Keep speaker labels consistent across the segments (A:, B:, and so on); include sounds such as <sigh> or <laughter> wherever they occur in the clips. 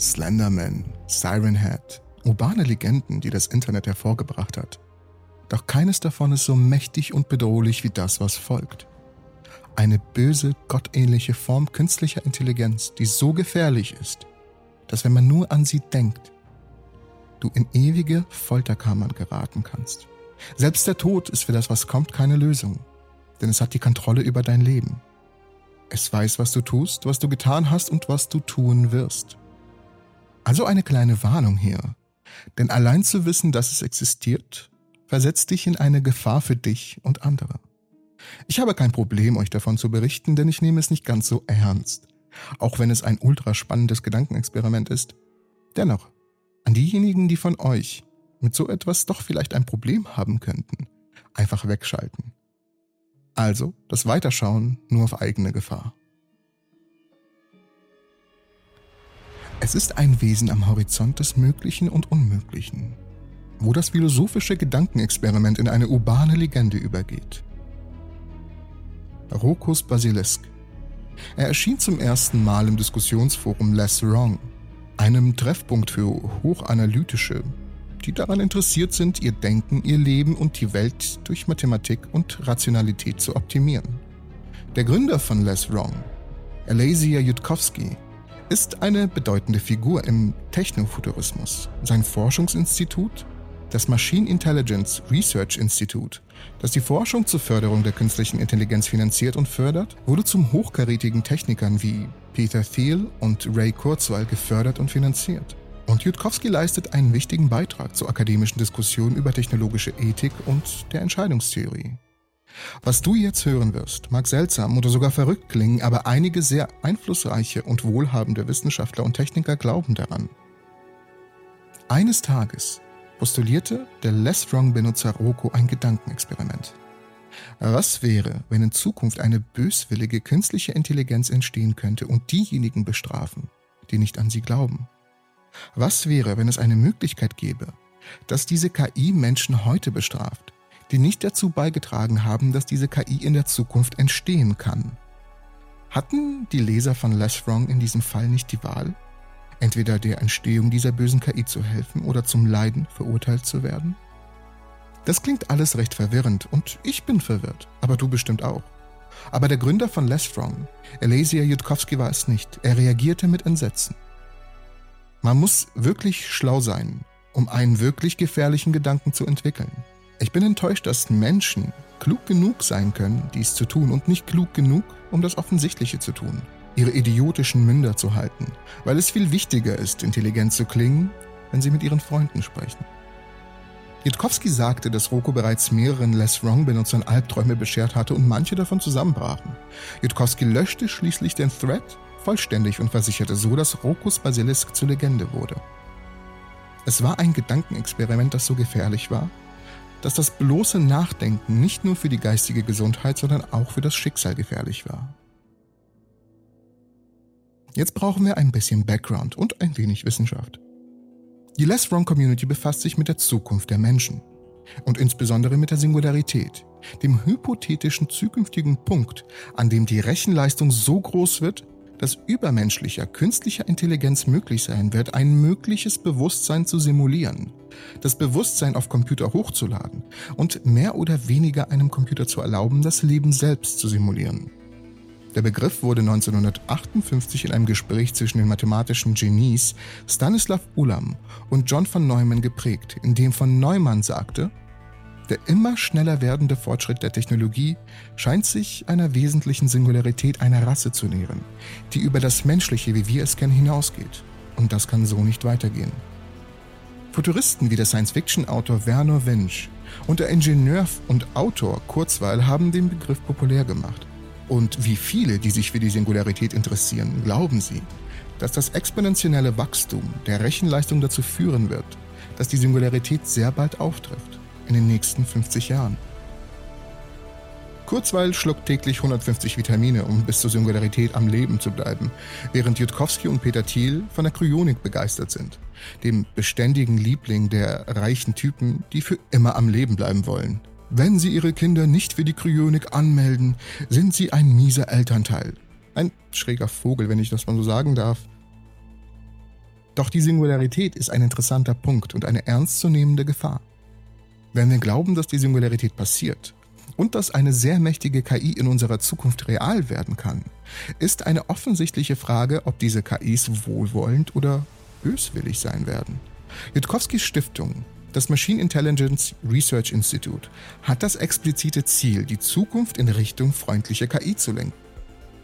A: Slenderman, Siren Head, urbane Legenden, die das Internet hervorgebracht hat. Doch keines davon ist so mächtig und bedrohlich wie das, was folgt. Eine böse, gottähnliche Form künstlicher Intelligenz, die so gefährlich ist, dass wenn man nur an sie denkt, du in ewige Folterkammern geraten kannst. Selbst der Tod ist für das, was kommt, keine Lösung, denn es hat die Kontrolle über dein Leben. Es weiß, was du tust, was du getan hast und was du tun wirst. Also eine kleine Warnung hier, denn allein zu wissen, dass es existiert, versetzt dich in eine Gefahr für dich und andere. Ich habe kein Problem, euch davon zu berichten, denn ich nehme es nicht ganz so ernst, auch wenn es ein ultra spannendes Gedankenexperiment ist. Dennoch, an diejenigen, die von euch mit so etwas doch vielleicht ein Problem haben könnten, einfach wegschalten. Also das Weiterschauen nur auf eigene Gefahr. Es ist ein Wesen am Horizont des Möglichen und Unmöglichen, wo das philosophische Gedankenexperiment in eine urbane Legende übergeht. Rokus Basilisk. Er erschien zum ersten Mal im Diskussionsforum Less Wrong, einem Treffpunkt für hochanalytische, die daran interessiert sind, ihr Denken, ihr Leben und die Welt durch Mathematik und Rationalität zu optimieren. Der Gründer von Less Wrong, Alesia Jutkowski, ist eine bedeutende Figur im Technofuturismus. Sein Forschungsinstitut, das Machine Intelligence Research Institute, das die Forschung zur Förderung der künstlichen Intelligenz finanziert und fördert, wurde zum hochkarätigen Technikern wie Peter Thiel und Ray Kurzweil gefördert und finanziert. Und Jutkowski leistet einen wichtigen Beitrag zur akademischen Diskussion über technologische Ethik und der Entscheidungstheorie. Was du jetzt hören wirst, mag seltsam oder sogar verrückt klingen, aber einige sehr einflussreiche und wohlhabende Wissenschaftler und Techniker glauben daran. Eines Tages postulierte der Less Wrong-Benutzer Roko ein Gedankenexperiment. Was wäre, wenn in Zukunft eine böswillige künstliche Intelligenz entstehen könnte und diejenigen bestrafen, die nicht an sie glauben? Was wäre, wenn es eine Möglichkeit gäbe, dass diese KI Menschen heute bestraft, die nicht dazu beigetragen haben, dass diese KI in der Zukunft entstehen kann? Hatten die Leser von Less Wrong in diesem Fall nicht die Wahl? Entweder der Entstehung dieser bösen KI zu helfen oder zum Leiden verurteilt zu werden? Das klingt alles recht verwirrend und ich bin verwirrt, aber du bestimmt auch. Aber der Gründer von Less Wrong, Alesia Jutkowski, war es nicht. Er reagierte mit Entsetzen. Man muss wirklich schlau sein, um einen wirklich gefährlichen Gedanken zu entwickeln. Ich bin enttäuscht, dass Menschen klug genug sein können, dies zu tun und nicht klug genug, um das Offensichtliche zu tun, ihre idiotischen Münder zu halten, weil es viel wichtiger ist, intelligent zu klingen, wenn sie mit ihren Freunden sprechen. Jitkowski sagte, dass Roko bereits mehreren Less Wrong-Benutzern Albträume beschert hatte und manche davon zusammenbrachen. Jitkowski löschte schließlich den Thread vollständig und versicherte so, dass Rokus Basilisk zur Legende wurde. Es war ein Gedankenexperiment, das so gefährlich war, dass das bloße Nachdenken nicht nur für die geistige Gesundheit, sondern auch für das Schicksal gefährlich war. Jetzt brauchen wir ein bisschen Background und ein wenig Wissenschaft. Die Less Wrong Community befasst sich mit der Zukunft der Menschen und insbesondere mit der Singularität, dem hypothetischen zukünftigen Punkt, an dem die Rechenleistung so groß wird, dass übermenschlicher künstlicher Intelligenz möglich sein wird, ein mögliches Bewusstsein zu simulieren, das Bewusstsein auf Computer hochzuladen und mehr oder weniger einem Computer zu erlauben, das Leben selbst zu simulieren. Der Begriff wurde 1958 in einem Gespräch zwischen den mathematischen Genies Stanislav Ulam und John von Neumann geprägt, in dem von Neumann sagte, der immer schneller werdende Fortschritt der Technologie scheint sich einer wesentlichen Singularität einer Rasse zu nähern, die über das Menschliche, wie wir es kennen, hinausgeht. Und das kann so nicht weitergehen. Futuristen wie der Science-Fiction-Autor Werner Winch und der Ingenieur und Autor Kurzweil haben den Begriff populär gemacht. Und wie viele, die sich für die Singularität interessieren, glauben sie, dass das exponentielle Wachstum der Rechenleistung dazu führen wird, dass die Singularität sehr bald auftrifft in den nächsten 50 Jahren. Kurzweil schluckt täglich 150 Vitamine, um bis zur Singularität am Leben zu bleiben, während Jutkowski und Peter Thiel von der Kryonik begeistert sind, dem beständigen Liebling der reichen Typen, die für immer am Leben bleiben wollen. Wenn sie ihre Kinder nicht für die Kryonik anmelden, sind sie ein mieser Elternteil. Ein schräger Vogel, wenn ich das mal so sagen darf. Doch die Singularität ist ein interessanter Punkt und eine ernstzunehmende Gefahr. Wenn wir glauben, dass die Singularität passiert und dass eine sehr mächtige KI in unserer Zukunft real werden kann, ist eine offensichtliche Frage, ob diese KIs wohlwollend oder böswillig sein werden. Jutkowskis Stiftung, das Machine Intelligence Research Institute, hat das explizite Ziel, die Zukunft in Richtung freundliche KI zu lenken.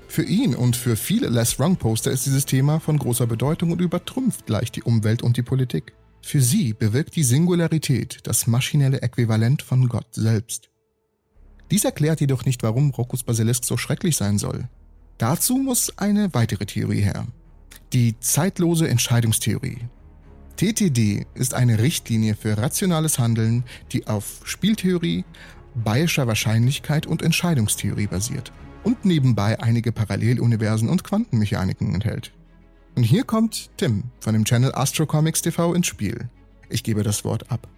A: Für ihn und für viele Les Wrong-Poster ist dieses Thema von großer Bedeutung und übertrumpft leicht die Umwelt und die Politik. Für sie bewirkt die Singularität das maschinelle Äquivalent von Gott selbst. Dies erklärt jedoch nicht, warum Rokus Basilisk so schrecklich sein soll. Dazu muss eine weitere Theorie her. Die zeitlose Entscheidungstheorie. TTD ist eine Richtlinie für rationales Handeln, die auf Spieltheorie, Bayescher Wahrscheinlichkeit und Entscheidungstheorie basiert und nebenbei einige Paralleluniversen und Quantenmechaniken enthält. Und hier kommt Tim von dem Channel Astrocomics TV ins Spiel. Ich gebe das Wort ab.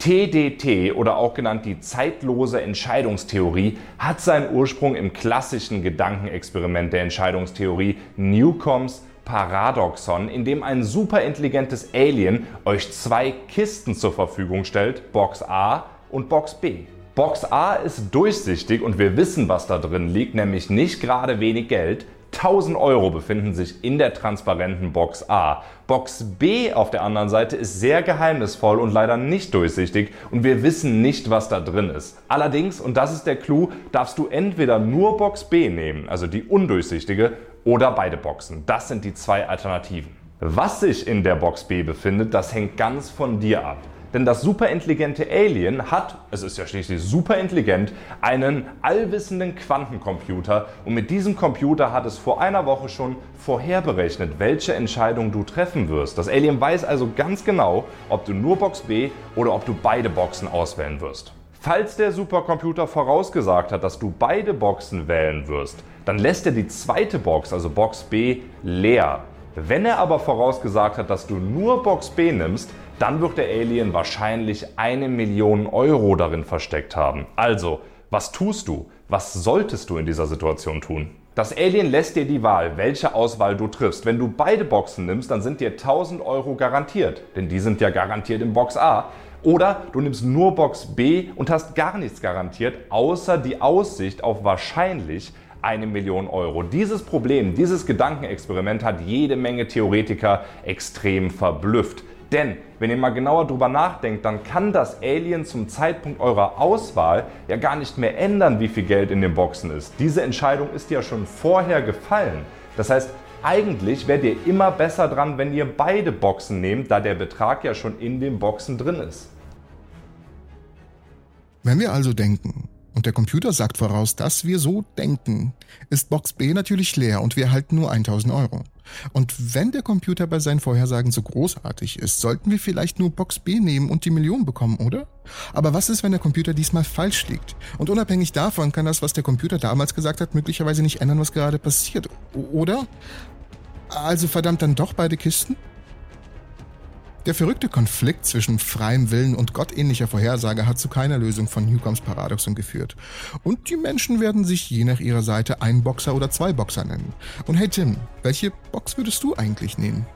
B: TDT oder auch genannt die zeitlose Entscheidungstheorie hat seinen Ursprung im klassischen Gedankenexperiment der Entscheidungstheorie Newcombs Paradoxon, in dem ein superintelligentes Alien euch zwei Kisten zur Verfügung stellt, Box A und Box B. Box A ist durchsichtig und wir wissen, was da drin liegt, nämlich nicht gerade wenig Geld. 1000 Euro befinden sich in der transparenten Box A. Box B auf der anderen Seite ist sehr geheimnisvoll und leider nicht durchsichtig und wir wissen nicht, was da drin ist. Allerdings, und das ist der Clou, darfst du entweder nur Box B nehmen, also die undurchsichtige, oder beide Boxen. Das sind die zwei Alternativen. Was sich in der Box B befindet, das hängt ganz von dir ab. Denn das superintelligente Alien hat, es ist ja schließlich superintelligent, einen allwissenden Quantencomputer und mit diesem Computer hat es vor einer Woche schon vorherberechnet, welche Entscheidung du treffen wirst. Das Alien weiß also ganz genau, ob du nur Box B oder ob du beide Boxen auswählen wirst. Falls der Supercomputer vorausgesagt hat, dass du beide Boxen wählen wirst, dann lässt er die zweite Box, also Box B, leer. Wenn er aber vorausgesagt hat, dass du nur Box B nimmst, dann wird der Alien wahrscheinlich eine Million Euro darin versteckt haben. Also, was tust du? Was solltest du in dieser Situation tun? Das Alien lässt dir die Wahl, welche Auswahl du triffst. Wenn du beide Boxen nimmst, dann sind dir 1000 Euro garantiert, denn die sind ja garantiert in Box A. Oder du nimmst nur Box B und hast gar nichts garantiert, außer die Aussicht auf wahrscheinlich eine Million Euro. Dieses Problem, dieses Gedankenexperiment hat jede Menge Theoretiker extrem verblüfft. Denn wenn ihr mal genauer drüber nachdenkt, dann kann das Alien zum Zeitpunkt eurer Auswahl ja gar nicht mehr ändern, wie viel Geld in den Boxen ist. Diese Entscheidung ist ja schon vorher gefallen. Das heißt, eigentlich werdet ihr immer besser dran, wenn ihr beide Boxen nehmt, da der Betrag ja schon in den Boxen drin ist.
A: Wenn wir also denken, und der Computer sagt voraus, dass wir so denken, ist Box B natürlich leer und wir erhalten nur 1000 Euro. Und wenn der Computer bei seinen Vorhersagen so großartig ist, sollten wir vielleicht nur Box B nehmen und die Million bekommen, oder? Aber was ist, wenn der Computer diesmal falsch liegt? Und unabhängig davon kann das, was der Computer damals gesagt hat, möglicherweise nicht ändern, was gerade passiert, oder? Also verdammt dann doch beide Kisten? Der verrückte Konflikt zwischen freiem Willen und gottähnlicher Vorhersage hat zu keiner Lösung von Newcombs Paradoxon geführt. Und die Menschen werden sich je nach ihrer Seite ein Boxer oder zwei Boxer nennen. Und hey Tim, welche Box würdest du eigentlich nehmen?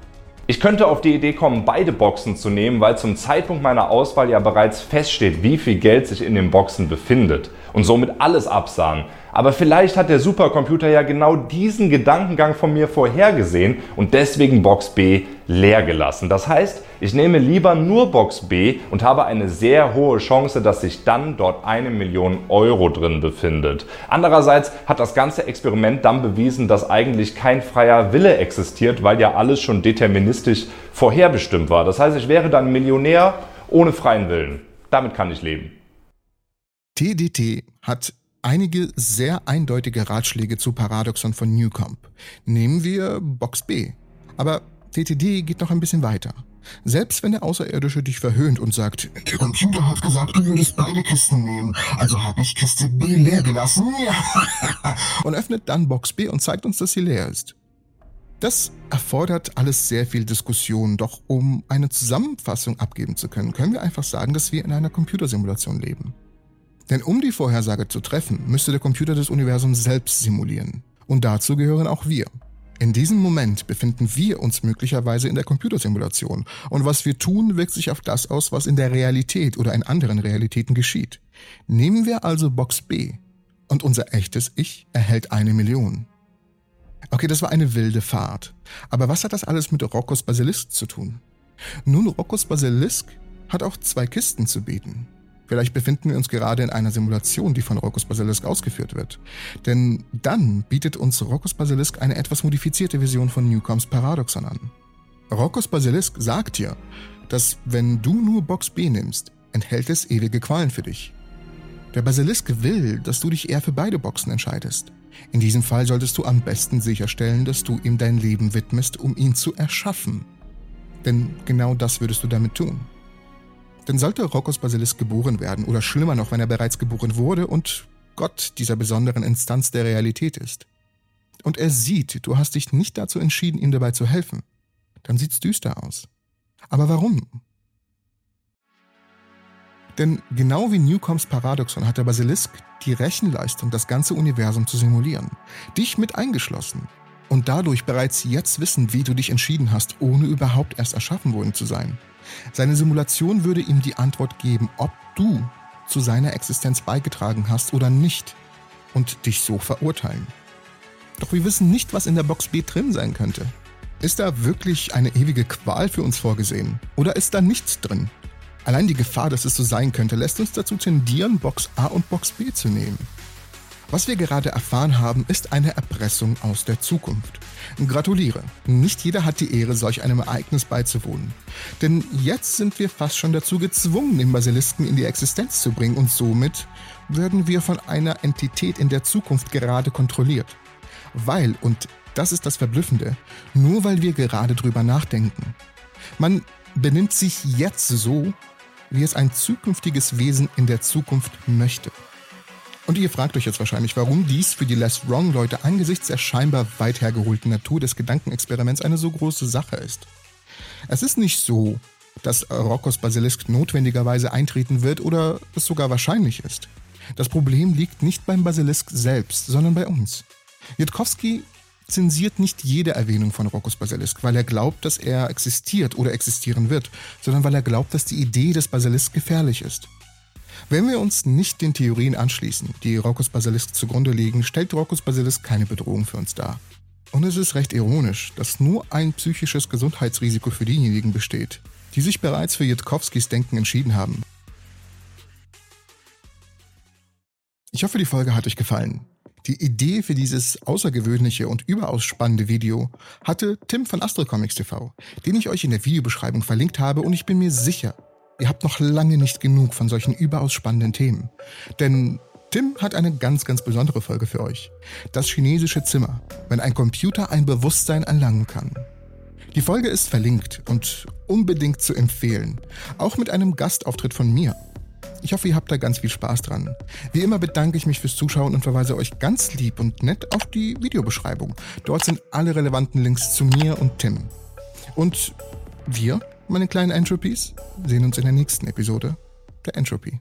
B: Ich könnte auf die Idee kommen, beide Boxen zu nehmen, weil zum Zeitpunkt meiner Auswahl ja bereits feststeht, wie viel Geld sich in den Boxen befindet und somit alles absahen. Aber vielleicht hat der Supercomputer ja genau diesen Gedankengang von mir vorhergesehen und deswegen Box B leer gelassen. Das heißt, ich nehme lieber nur Box B und habe eine sehr hohe Chance, dass sich dann dort eine Million Euro drin befindet. Andererseits hat das ganze Experiment dann bewiesen, dass eigentlich kein freier Wille existiert, weil ja alles schon deterministisch vorherbestimmt war. Das heißt, ich wäre dann Millionär ohne freien Willen. Damit kann ich leben.
A: TDT hat einige sehr eindeutige Ratschläge zu Paradoxon von Newcomb. Nehmen wir Box B. Aber TTD geht noch ein bisschen weiter. Selbst wenn der Außerirdische dich verhöhnt und sagt, der Computer hat gesagt, du würdest beide Kisten nehmen, also habe ich Kiste B leer gelassen, <laughs> und öffnet dann Box B und zeigt uns, dass sie leer ist. Das erfordert alles sehr viel Diskussion, doch um eine Zusammenfassung abgeben zu können, können wir einfach sagen, dass wir in einer Computersimulation leben. Denn um die Vorhersage zu treffen, müsste der Computer das Universum selbst simulieren. Und dazu gehören auch wir. In diesem Moment befinden wir uns möglicherweise in der Computersimulation und was wir tun, wirkt sich auf das aus, was in der Realität oder in anderen Realitäten geschieht. Nehmen wir also Box B und unser echtes Ich erhält eine Million. Okay, das war eine wilde Fahrt. Aber was hat das alles mit Roccos Basilisk zu tun? Nun, Roccos Basilisk hat auch zwei Kisten zu bieten. Vielleicht befinden wir uns gerade in einer Simulation, die von Roccos Basilisk ausgeführt wird. Denn dann bietet uns Roccos Basilisk eine etwas modifizierte Version von Newcoms Paradoxon an. Roccos Basilisk sagt dir, dass wenn du nur Box B nimmst, enthält es ewige Qualen für dich. Der Basilisk will, dass du dich eher für beide Boxen entscheidest. In diesem Fall solltest du am besten sicherstellen, dass du ihm dein Leben widmest, um ihn zu erschaffen. Denn genau das würdest du damit tun. Denn sollte Roccos Basilisk geboren werden, oder schlimmer noch, wenn er bereits geboren wurde und Gott dieser besonderen Instanz der Realität ist, und er sieht, du hast dich nicht dazu entschieden, ihm dabei zu helfen, dann sieht's düster aus. Aber warum? Denn genau wie Newcoms Paradoxon hat der Basilisk die Rechenleistung, das ganze Universum zu simulieren. Dich mit eingeschlossen. Und dadurch bereits jetzt wissen, wie du dich entschieden hast, ohne überhaupt erst erschaffen worden zu sein. Seine Simulation würde ihm die Antwort geben, ob du zu seiner Existenz beigetragen hast oder nicht und dich so verurteilen. Doch wir wissen nicht, was in der Box B drin sein könnte. Ist da wirklich eine ewige Qual für uns vorgesehen? Oder ist da nichts drin? Allein die Gefahr, dass es so sein könnte, lässt uns dazu tendieren, Box A und Box B zu nehmen. Was wir gerade erfahren haben, ist eine Erpressung aus der Zukunft. Gratuliere, nicht jeder hat die Ehre, solch einem Ereignis beizuwohnen. Denn jetzt sind wir fast schon dazu gezwungen, den Basilisken in die Existenz zu bringen und somit werden wir von einer Entität in der Zukunft gerade kontrolliert. Weil, und das ist das Verblüffende, nur weil wir gerade drüber nachdenken. Man benimmt sich jetzt so, wie es ein zukünftiges Wesen in der Zukunft möchte. Und ihr fragt euch jetzt wahrscheinlich, warum dies für die Less Wrong-Leute angesichts der scheinbar weit hergeholten Natur des Gedankenexperiments eine so große Sache ist. Es ist nicht so, dass Roccos Basilisk notwendigerweise eintreten wird oder es sogar wahrscheinlich ist. Das Problem liegt nicht beim Basilisk selbst, sondern bei uns. Jitkowski zensiert nicht jede Erwähnung von Roccos Basilisk, weil er glaubt, dass er existiert oder existieren wird, sondern weil er glaubt, dass die Idee des Basilisk gefährlich ist. Wenn wir uns nicht den Theorien anschließen, die Roccos Basilisk zugrunde liegen, stellt Roccos Basilisk keine Bedrohung für uns dar. Und es ist recht ironisch, dass nur ein psychisches Gesundheitsrisiko für diejenigen besteht, die sich bereits für Jitkowskis Denken entschieden haben. Ich hoffe, die Folge hat euch gefallen. Die Idee für dieses außergewöhnliche und überaus spannende Video hatte Tim von Astrocomics TV, den ich euch in der Videobeschreibung verlinkt habe und ich bin mir sicher, ihr habt noch lange nicht genug von solchen überaus spannenden Themen. Denn Tim hat eine ganz, ganz besondere Folge für euch. Das chinesische Zimmer, wenn ein Computer ein Bewusstsein erlangen kann. Die Folge ist verlinkt und unbedingt zu empfehlen, auch mit einem Gastauftritt von mir. Ich hoffe, ihr habt da ganz viel Spaß dran. Wie immer bedanke ich mich fürs Zuschauen und verweise euch ganz lieb und nett auf die Videobeschreibung. Dort sind alle relevanten Links zu mir und Tim. Und wir, meine kleinen Entropies, sehen uns in der nächsten Episode der Entropy.